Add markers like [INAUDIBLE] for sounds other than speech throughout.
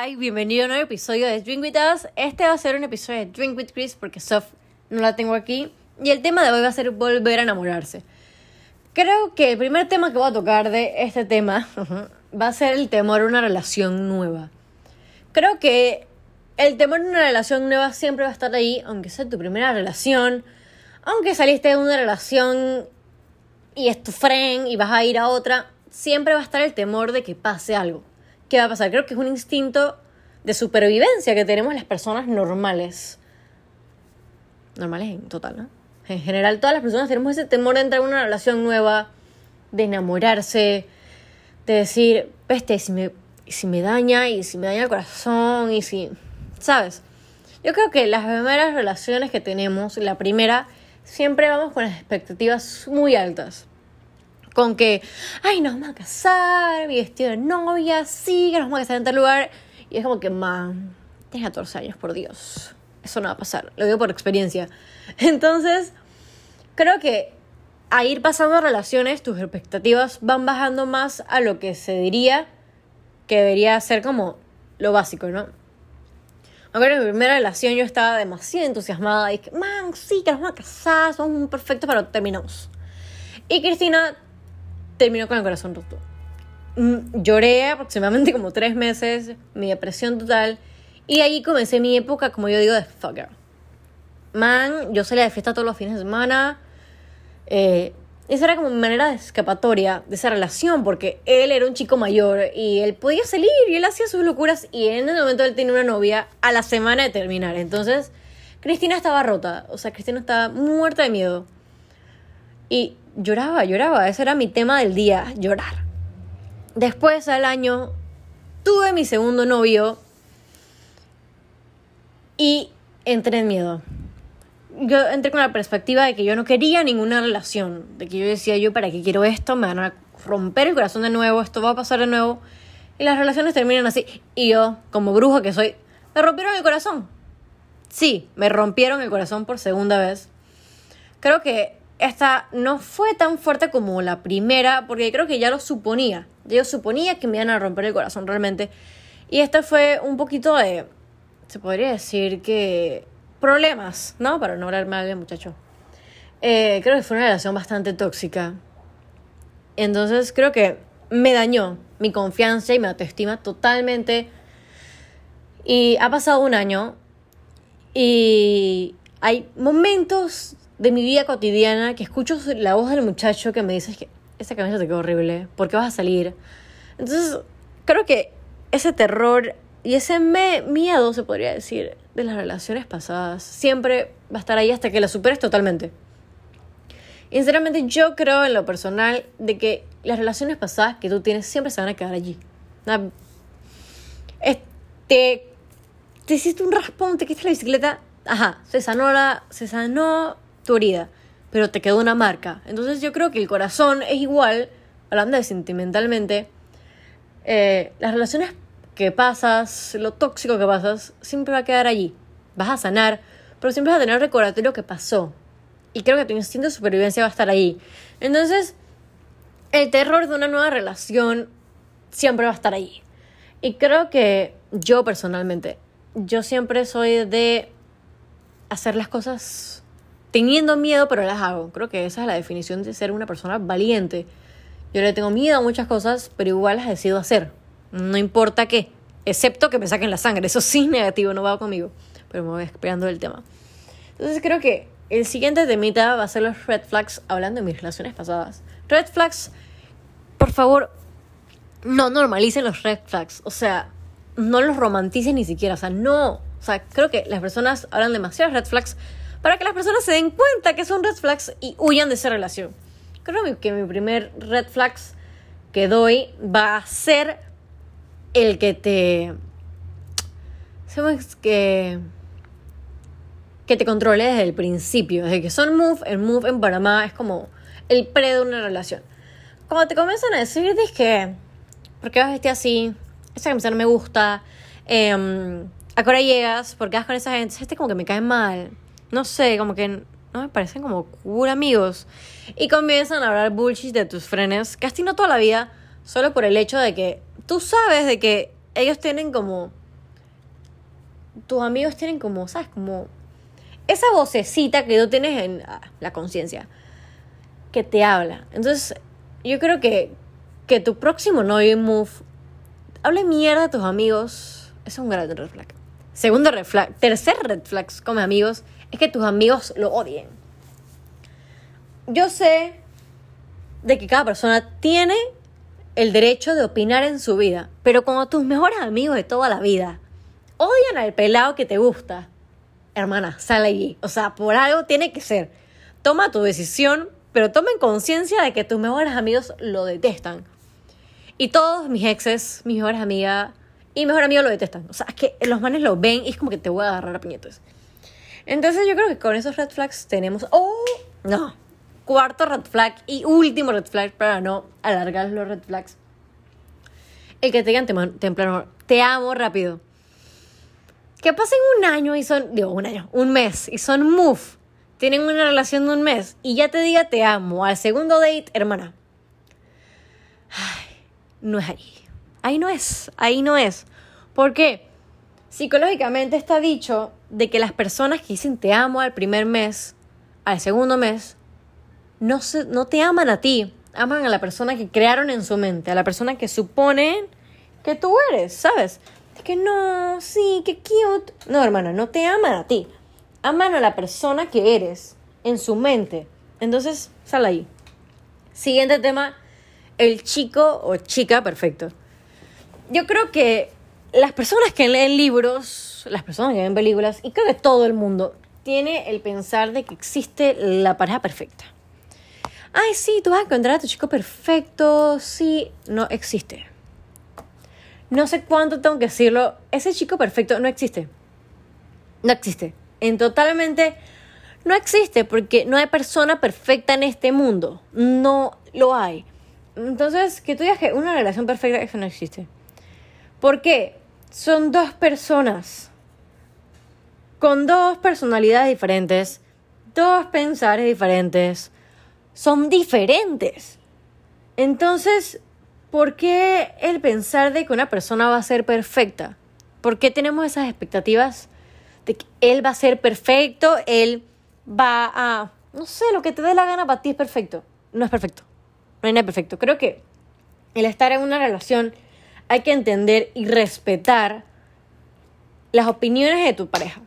Hi, bienvenido a un nuevo episodio de Drink With Us. Este va a ser un episodio de Drink With Chris porque Sof no la tengo aquí. Y el tema de hoy va a ser volver a enamorarse. Creo que el primer tema que voy a tocar de este tema [LAUGHS] va a ser el temor a una relación nueva. Creo que el temor a una relación nueva siempre va a estar ahí, aunque sea tu primera relación, aunque saliste de una relación y es tu friend y vas a ir a otra, siempre va a estar el temor de que pase algo. ¿Qué va a pasar? Creo que es un instinto de supervivencia que tenemos las personas normales. Normales en total, ¿no? En general, todas las personas tenemos ese temor de entrar en una relación nueva, de enamorarse, de decir, peste, si me, si me daña, y si me daña el corazón, y si. ¿Sabes? Yo creo que las primeras relaciones que tenemos, la primera, siempre vamos con las expectativas muy altas. Con que, ay, nos vamos a casar, mi vestido de novia, sí, que nos vamos a casar en tal lugar. Y es como que, man, tienes 14 años, por Dios. Eso no va a pasar, lo digo por experiencia. [LAUGHS] Entonces, creo que a ir pasando relaciones, tus expectativas van bajando más a lo que se diría que debería ser como lo básico, ¿no? Acuerdo en mi primera relación yo estaba demasiado entusiasmada que, man, sí, que nos vamos a casar, somos perfectos, pero terminamos. Y Cristina terminó con el corazón roto. Mm, lloré aproximadamente como tres meses, mi depresión total, y ahí comencé mi época, como yo digo, de fucker. Man, yo salía de fiesta todos los fines de semana. Eh, esa era como mi manera de escapatoria de esa relación, porque él era un chico mayor y él podía salir y él hacía sus locuras y en ese momento él tenía una novia a la semana de terminar. Entonces, Cristina estaba rota, o sea, Cristina estaba muerta de miedo. Y lloraba, lloraba, ese era mi tema del día, llorar. Después al año tuve mi segundo novio y entré en miedo yo entré con la perspectiva de que yo no quería ninguna relación, de que yo decía, yo para qué quiero esto, me van a romper el corazón de nuevo, esto va a pasar de nuevo, y las relaciones terminan así. Y yo, como bruja que soy, me rompieron el corazón. Sí, me rompieron el corazón por segunda vez. Creo que esta no fue tan fuerte como la primera, porque creo que ya lo suponía. Yo suponía que me iban a romper el corazón realmente. Y esta fue un poquito de, se podría decir que problemas, ¿no? Para no hablar mal del muchacho. Eh, creo que fue una relación bastante tóxica. Entonces creo que me dañó mi confianza y mi autoestima totalmente. Y ha pasado un año y hay momentos de mi vida cotidiana que escucho la voz del muchacho que me dice que esa camisa te quedó horrible, ¿por qué vas a salir? Entonces creo que ese terror y ese miedo, se podría decir, de las relaciones pasadas, siempre va a estar ahí hasta que la superes totalmente. Y sinceramente yo creo en lo personal de que las relaciones pasadas que tú tienes siempre se van a quedar allí. Este, te hiciste un raspón, te quitaste la bicicleta, ajá, se sanó, la, tu herida, pero te quedó una marca. Entonces yo creo que el corazón es igual, hablando de sentimentalmente, eh, las relaciones que pasas, lo tóxico que pasas, siempre va a quedar allí. Vas a sanar, pero siempre vas a tener recordatorio que pasó. Y creo que tu instinto de supervivencia va a estar ahí. Entonces, el terror de una nueva relación siempre va a estar ahí. Y creo que yo personalmente, yo siempre soy de hacer las cosas teniendo miedo, pero las hago. Creo que esa es la definición de ser una persona valiente. Yo le tengo miedo a muchas cosas, pero igual las decido hacer. No importa qué, excepto que me saquen la sangre. Eso sí negativo, no va conmigo. Pero me voy esperando del tema. Entonces creo que el siguiente temita va a ser los red flags hablando de mis relaciones pasadas. Red flags, por favor, no normalicen los red flags. O sea, no los romanticen ni siquiera. O sea, no. O sea, creo que las personas hablan demasiados red flags para que las personas se den cuenta que son red flags y huyan de esa relación. Creo que mi primer red flags que doy va a ser el que te... que... Que te controle desde el principio. Desde que son move, el move en Panamá es como el pre de una relación. Cuando te comienzan a decir, que... ¿Por qué vas vestir así? Esa camisa no me gusta. Eh, ¿A qué hora llegas? ¿Por qué vas con esa gente? Este como que me cae mal. No sé, como que no me parecen como cool amigos. Y comienzan a hablar bullshit de tus frenes, has tenido toda la vida, solo por el hecho de que tú sabes de que ellos tienen como tus amigos tienen como, ¿sabes? Como esa vocecita que tú tienes en ah, la conciencia, que te habla. Entonces, yo creo que, que tu próximo novio move hable mierda a tus amigos, es un gran red flag. Segundo red flag, tercer red flag como amigos, es que tus amigos lo odien. Yo sé de que cada persona tiene el derecho de opinar en su vida, pero cuando tus mejores amigos de toda la vida odian al pelado que te gusta, hermana, sale allí. O sea, por algo tiene que ser. Toma tu decisión, pero tomen conciencia de que tus mejores amigos lo detestan. Y todos mis exes, mis mejores amigas y mejor amigo lo detestan. O sea, es que los manes lo ven y es como que te voy a agarrar a puñetos. Entonces yo creo que con esos red flags tenemos... ¡Oh! No. Cuarto red flag y último red flag para no alargar los red flags. El que te digan temprano, te amo rápido. Que pasen un año y son, digo, un año, un mes y son move. Tienen una relación de un mes y ya te diga te amo al segundo date, hermana. Ay, no es ahí. Ahí no es, ahí no es. ¿Por qué? Psicológicamente está dicho de que las personas que dicen te amo al primer mes, al segundo mes, no, se, no te aman a ti, aman a la persona que crearon en su mente, a la persona que suponen que tú eres, ¿sabes? Es que no, sí, qué cute. No, hermana, no te aman a ti. Aman a la persona que eres en su mente. Entonces, sal ahí. Siguiente tema, el chico o chica perfecto. Yo creo que las personas que leen libros, las personas que ven películas, y creo que todo el mundo tiene el pensar de que existe la pareja perfecta. Ay, sí, tú vas a encontrar a tu chico perfecto. Sí, no existe. No sé cuánto tengo que decirlo. Ese chico perfecto no existe. No existe. En totalmente no existe porque no hay persona perfecta en este mundo. No lo hay. Entonces, que tú digas que una relación perfecta, eso no existe. ¿Por qué? Son dos personas con dos personalidades diferentes, dos pensares diferentes, son diferentes. Entonces, ¿por qué el pensar de que una persona va a ser perfecta? ¿Por qué tenemos esas expectativas de que él va a ser perfecto, él va a, no sé, lo que te dé la gana para ti es perfecto? No es perfecto. No hay nada perfecto. Creo que el estar en una relación hay que entender y respetar las opiniones de tu pareja.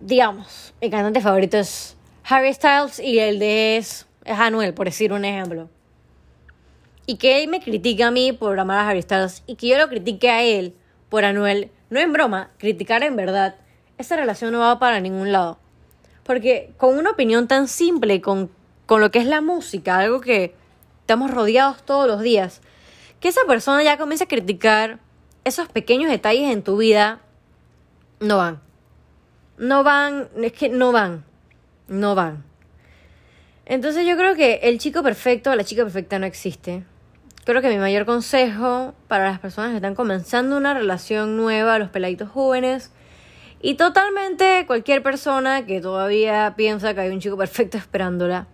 Digamos, mi cantante favorito es Harry Styles y el de es, es Anuel, por decir un ejemplo. Y que él me critique a mí por amar a Harry Styles y que yo lo critique a él por Anuel, no en broma, criticar en verdad, esa relación no va para ningún lado. Porque con una opinión tan simple, con, con lo que es la música, algo que estamos rodeados todos los días, que esa persona ya comience a criticar esos pequeños detalles en tu vida, no van. No van, es que no van. No van. Entonces yo creo que el chico perfecto, la chica perfecta no existe. Creo que mi mayor consejo para las personas que están comenzando una relación nueva, los peladitos jóvenes, y totalmente cualquier persona que todavía piensa que hay un chico perfecto esperándola,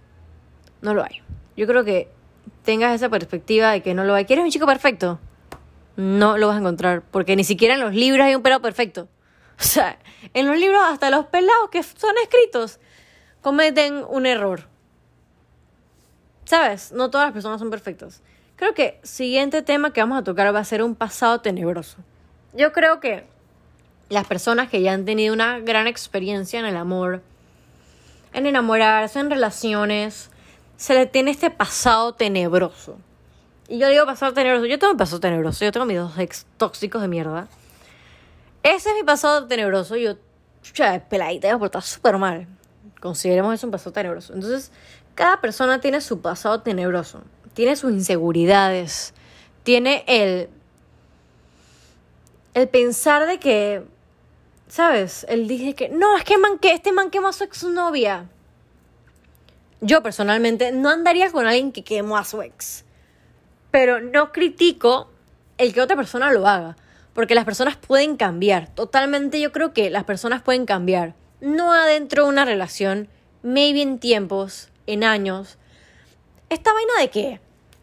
no lo hay. Yo creo que tengas esa perspectiva de que no lo hay. ¿Quieres un chico perfecto? No lo vas a encontrar, porque ni siquiera en los libros hay un pelado perfecto. [LAUGHS] O sea, en los libros hasta los pelados que son escritos cometen un error. ¿Sabes? No todas las personas son perfectas. Creo que siguiente tema que vamos a tocar va a ser un pasado tenebroso. Yo creo que las personas que ya han tenido una gran experiencia en el amor, en enamorarse, en relaciones, se le tiene este pasado tenebroso. Y yo digo pasado tenebroso, yo tengo un pasado tenebroso, yo tengo mis dos ex tóxicos de mierda. Ese es mi pasado tenebroso, yo, chucha, peladita, me portado súper mal. Consideremos eso un pasado tenebroso. Entonces, cada persona tiene su pasado tenebroso, tiene sus inseguridades, tiene el, el pensar de que, ¿sabes? Él dice que, no, es que, man, que este man quemó a su exnovia yo personalmente no andaría con alguien que quemó a su ex. Pero no critico el que otra persona lo haga. Porque las personas pueden cambiar. Totalmente yo creo que las personas pueden cambiar. No adentro de una relación, maybe en tiempos, en años. Esta vaina de qué?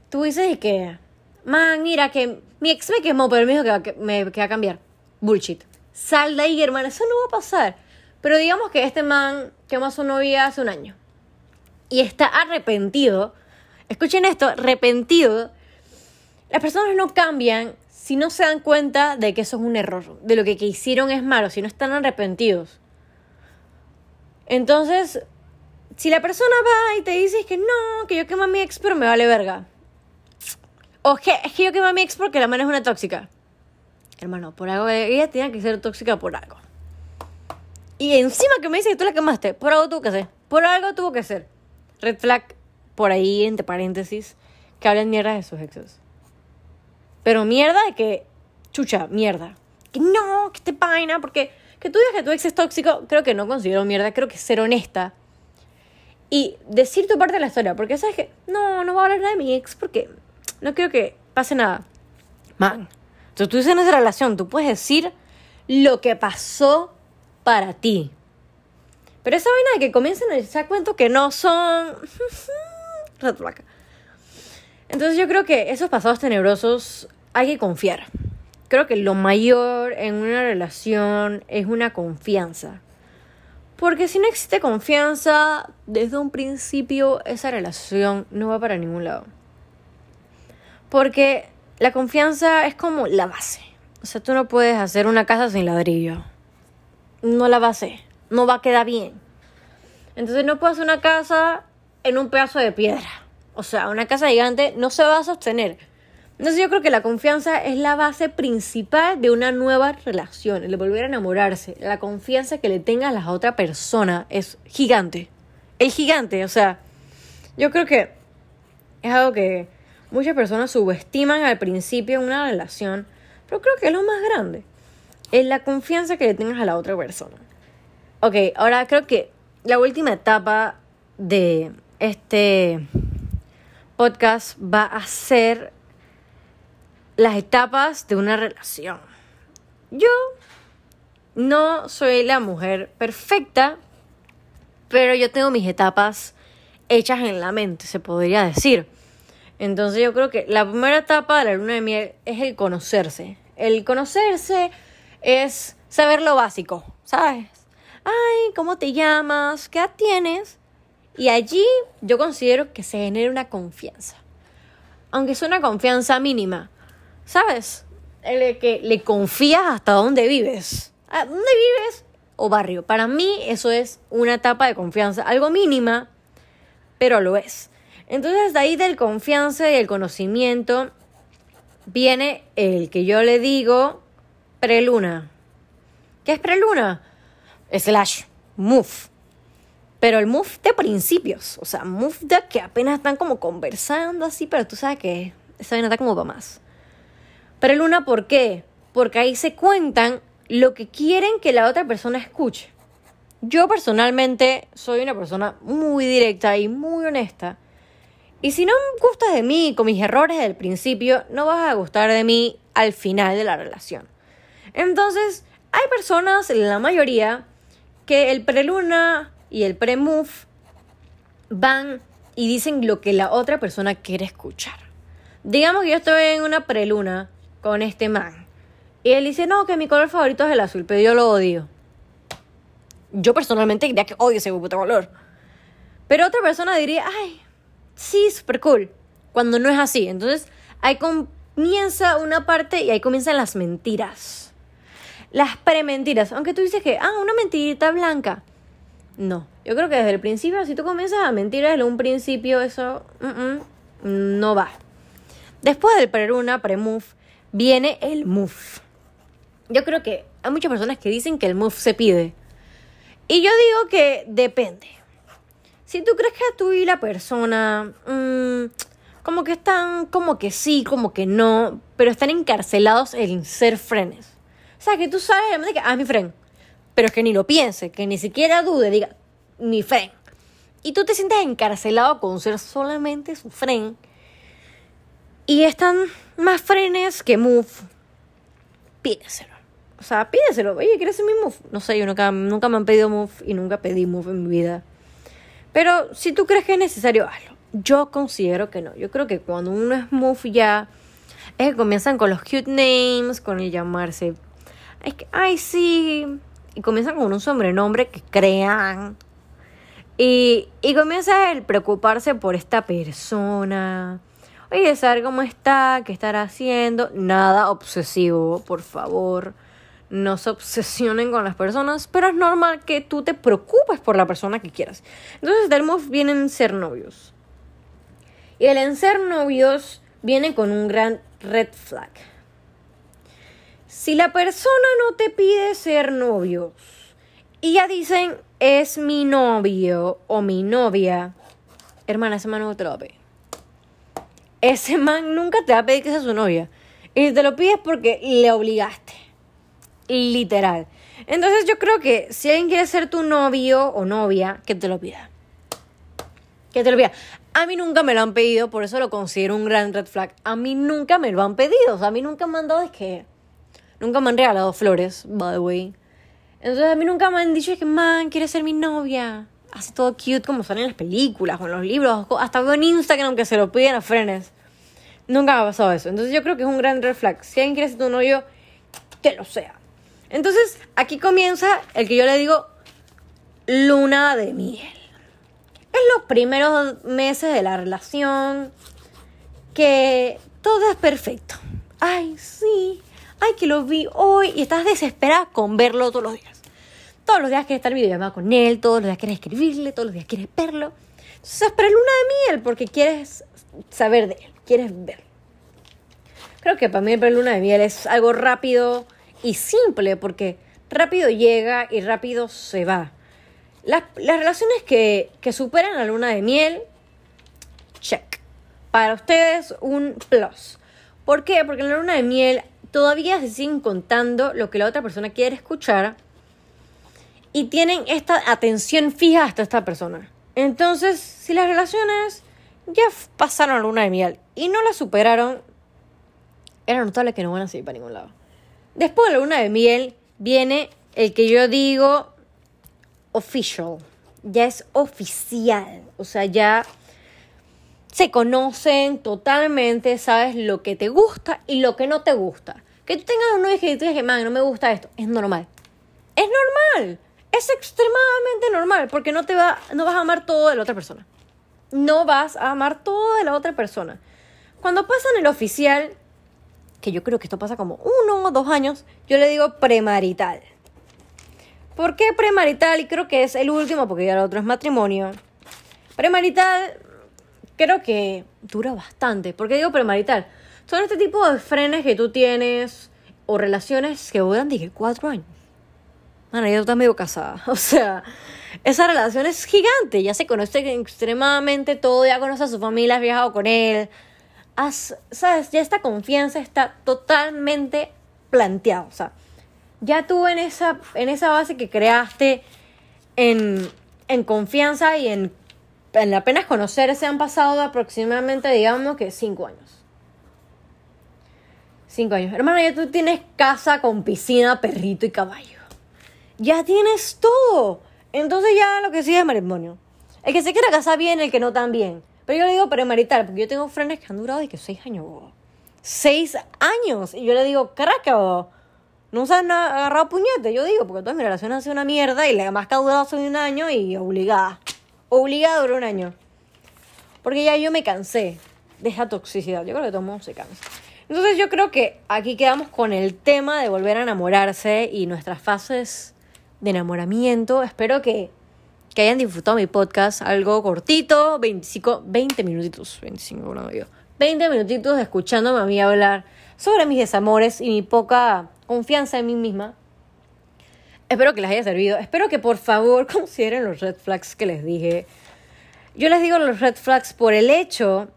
Tú dices que, man, mira que mi ex me quemó, pero me dijo que, me, que va a cambiar. Bullshit. Sal de ahí, hermano, eso no va a pasar. Pero digamos que este man quemó a su novia hace un año. Y está arrepentido. Escuchen esto, arrepentido. Las personas no cambian si no se dan cuenta de que eso es un error, de lo que, que hicieron es malo, si no están arrepentidos. Entonces, si la persona va y te dice que no, que yo quemo a mi ex, pero me vale verga. O que es que yo quemo a mi ex porque la mano es una tóxica. Hermano, por algo, ella tenía que ser tóxica por algo. Y encima que me dice que tú la quemaste, por algo tuvo que ser. Por algo tuvo que ser. Red flag, por ahí, entre paréntesis, que hablen mierda de sus exes. Pero mierda de que, chucha, mierda. Que no, que te paina, porque que tú digas que tu ex es tóxico, creo que no considero mierda, creo que ser honesta. Y decir tu parte de la historia, porque sabes que, no, no voy a hablar nada de mi ex porque no quiero que pase nada. Man, entonces tú dices en esa relación, tú puedes decir lo que pasó para ti. Pero esa vaina de que comiencen a echar cuento que no son... [LAUGHS] Entonces yo creo que esos pasados tenebrosos hay que confiar. Creo que lo mayor en una relación es una confianza. Porque si no existe confianza, desde un principio esa relación no va para ningún lado. Porque la confianza es como la base. O sea, tú no puedes hacer una casa sin ladrillo. No la base. No va a quedar bien. Entonces no puedes hacer una casa en un pedazo de piedra. O sea, una casa gigante no se va a sostener. Entonces yo creo que la confianza es la base principal de una nueva relación, el volver a enamorarse. La confianza que le tengas a la otra persona es gigante. Es gigante, o sea, yo creo que es algo que muchas personas subestiman al principio en una relación, pero creo que es lo más grande. Es la confianza que le tengas a la otra persona. Ok, ahora creo que la última etapa de este podcast va a ser las etapas de una relación. Yo no soy la mujer perfecta, pero yo tengo mis etapas hechas en la mente, se podría decir. Entonces yo creo que la primera etapa de la luna de miel es el conocerse. El conocerse es saber lo básico, ¿sabes? Ay, ¿cómo te llamas? ¿Qué edad tienes? Y allí yo considero que se genera una confianza. Aunque es una confianza mínima, ¿sabes? El que le confías hasta dónde vives. ¿A dónde vives? O barrio. Para mí eso es una etapa de confianza, algo mínima, pero lo es. Entonces de ahí del confianza y el conocimiento viene el que yo le digo preluna. ¿Qué es preluna? Slash, move. Pero el move de principios, o sea, move de que apenas están como conversando así, pero tú sabes que esa vaina está como para más. Pero luna, ¿por qué? Porque ahí se cuentan lo que quieren que la otra persona escuche. Yo personalmente soy una persona muy directa y muy honesta. Y si no gustas de mí con mis errores del principio, no vas a gustar de mí al final de la relación. Entonces, hay personas, la mayoría, que el preluna y el pre-move van y dicen lo que la otra persona quiere escuchar. Digamos que yo estoy en una preluna con este man. Y él dice, no, que mi color favorito es el azul, pero yo lo odio. Yo personalmente diría que odio ese puto color. Pero otra persona diría, ay, sí, super cool. Cuando no es así. Entonces, ahí comienza una parte y ahí comienzan las mentiras. Las prementiras. Aunque tú dices que, ah, una mentirita blanca. No. Yo creo que desde el principio, si tú comienzas a mentir desde un principio, eso no va. Después del pre-una, pre-move, viene el move. Yo creo que hay muchas personas que dicen que el move se pide. Y yo digo que depende. Si tú crees que tú y la persona, mm, como que están, como que sí, como que no, pero están encarcelados en ser frenes. O sea, que tú sabes que, ah, mi friend. Pero es que ni lo piense, que ni siquiera dude, diga, mi friend. Y tú te sientes encarcelado con ser solamente su friend y están más frenes que Move. Pídeselo. O sea, pídeselo. Oye, ¿quieres ser mi Move? No sé, yo nunca, nunca me han pedido Move y nunca pedí Move en mi vida. Pero si tú crees que es necesario, hazlo. Yo considero que no. Yo creo que cuando uno es Move ya, es que comienzan con los cute names, con el llamarse es que, ay, sí. Y comienzan con un sobrenombre que crean. Y, y comienza el preocuparse por esta persona. Oye, saber cómo está, qué estará haciendo. Nada obsesivo, por favor. No se obsesionen con las personas, pero es normal que tú te preocupes por la persona que quieras. Entonces, tenemos bien en ser novios. Y el en ser novios viene con un gran red flag. Si la persona no te pide ser novios y ya dicen es mi novio o mi novia, hermana, ese man no te lo va a pedir. Ese man nunca te va a pedir que sea su novia. Y te lo pides porque le obligaste. Literal. Entonces yo creo que si alguien quiere ser tu novio o novia, que te lo pida. Que te lo pida. A mí nunca me lo han pedido, por eso lo considero un gran red flag. A mí nunca me lo han pedido. O sea, a mí nunca me han dado es que. Nunca me han regalado flores, by the way. Entonces a mí nunca me han dicho que, man, quiere ser mi novia. Hace todo cute como sale en las películas o en los libros. Hasta veo en Instagram que se lo piden a frenes. Nunca me ha pasado eso. Entonces yo creo que es un gran red. Si alguien quiere ser tu novio, que lo sea. Entonces aquí comienza el que yo le digo luna de miel es los primeros meses de la relación que todo es perfecto. Ay, sí, ay, que lo vi hoy y estás desesperada con verlo todos los días. Todos los días quieres estar videollamada con él, todos los días quieres escribirle, todos los días quieres verlo. Entonces, para luna de miel porque quieres saber de él, quieres verlo. Creo que para mí el luna de miel es algo rápido y simple porque rápido llega y rápido se va. Las, relaciones que, que superan la luna de miel, check. Para ustedes, un plus. ¿Por qué? Porque en la luna de miel todavía se siguen contando lo que la otra persona quiere escuchar y tienen esta atención fija hasta esta persona. Entonces, si las relaciones ya pasaron la luna de miel y no la superaron, era notable que no van a seguir para ningún lado. Después de la luna de miel viene el que yo digo official, ya es oficial, o sea, ya se conocen totalmente, sabes lo que te gusta y lo que no te gusta. Que tú tengas un que digas que, man, no me gusta esto, es normal. Es normal, es extremadamente normal, porque no, te va, no vas a amar todo de la otra persona. No vas a amar todo de la otra persona. Cuando pasan el oficial, que yo creo que esto pasa como uno o dos años, yo le digo premarital. ¿Por qué premarital? Y creo que es el último, porque ya el otro es matrimonio. Premarital, creo que dura bastante. ¿Por qué digo premarital? Son este tipo de frenes que tú tienes o relaciones que duran, dije, cuatro años. Bueno, tú estás medio casada. [LAUGHS] O sea, esa relación es gigante. Ya se conoce extremadamente todo, ya conoce a su familia, has viajado con él. ¿Sabes? Ya esta confianza está totalmente planteada. O sea, ya tú en esa, en esa base que creaste en, confianza y en, en apenas conocerse han pasado aproximadamente, digamos que cinco años. Cinco años. Hermano, ya tú tienes casa con piscina, perrito y caballo. Ya tienes todo. Entonces ya lo que sigue es matrimonio. El que se quiera casar bien, el que no tan bien. Pero yo le digo premarital, porque yo tengo frenes que han durado de que seis años. Seis años. Y yo le digo, caraca, no se han agarrado puñetes, yo sido porque toda mi relación ha sido una mierda y la más que ha durado hace un año y obligada. Obligada duró un año. Porque ya yo me cansé de esa toxicidad. Yo creo que todo el mundo se cansa. Entonces yo creo que aquí quedamos con el tema de volver a enamorarse y nuestras fases de enamoramiento. Espero que, que hayan disfrutado mi podcast. Algo cortito, 25, 20 minutitos. 25, no digo. 20 minutitos escuchándome a mí hablar sobre mis desamores y mi poca confianza en mí misma. Espero que les haya servido. Espero que por favor [LAUGHS] consideren los red flags que les dije. Yo les digo los red flags por el hecho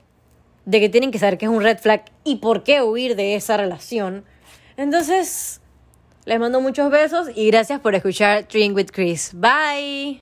de que tienen que saber qué es un red flag y por qué huir de esa relación. Entonces, les mando muchos besos y gracias por escuchar Drink with Chris. Bye.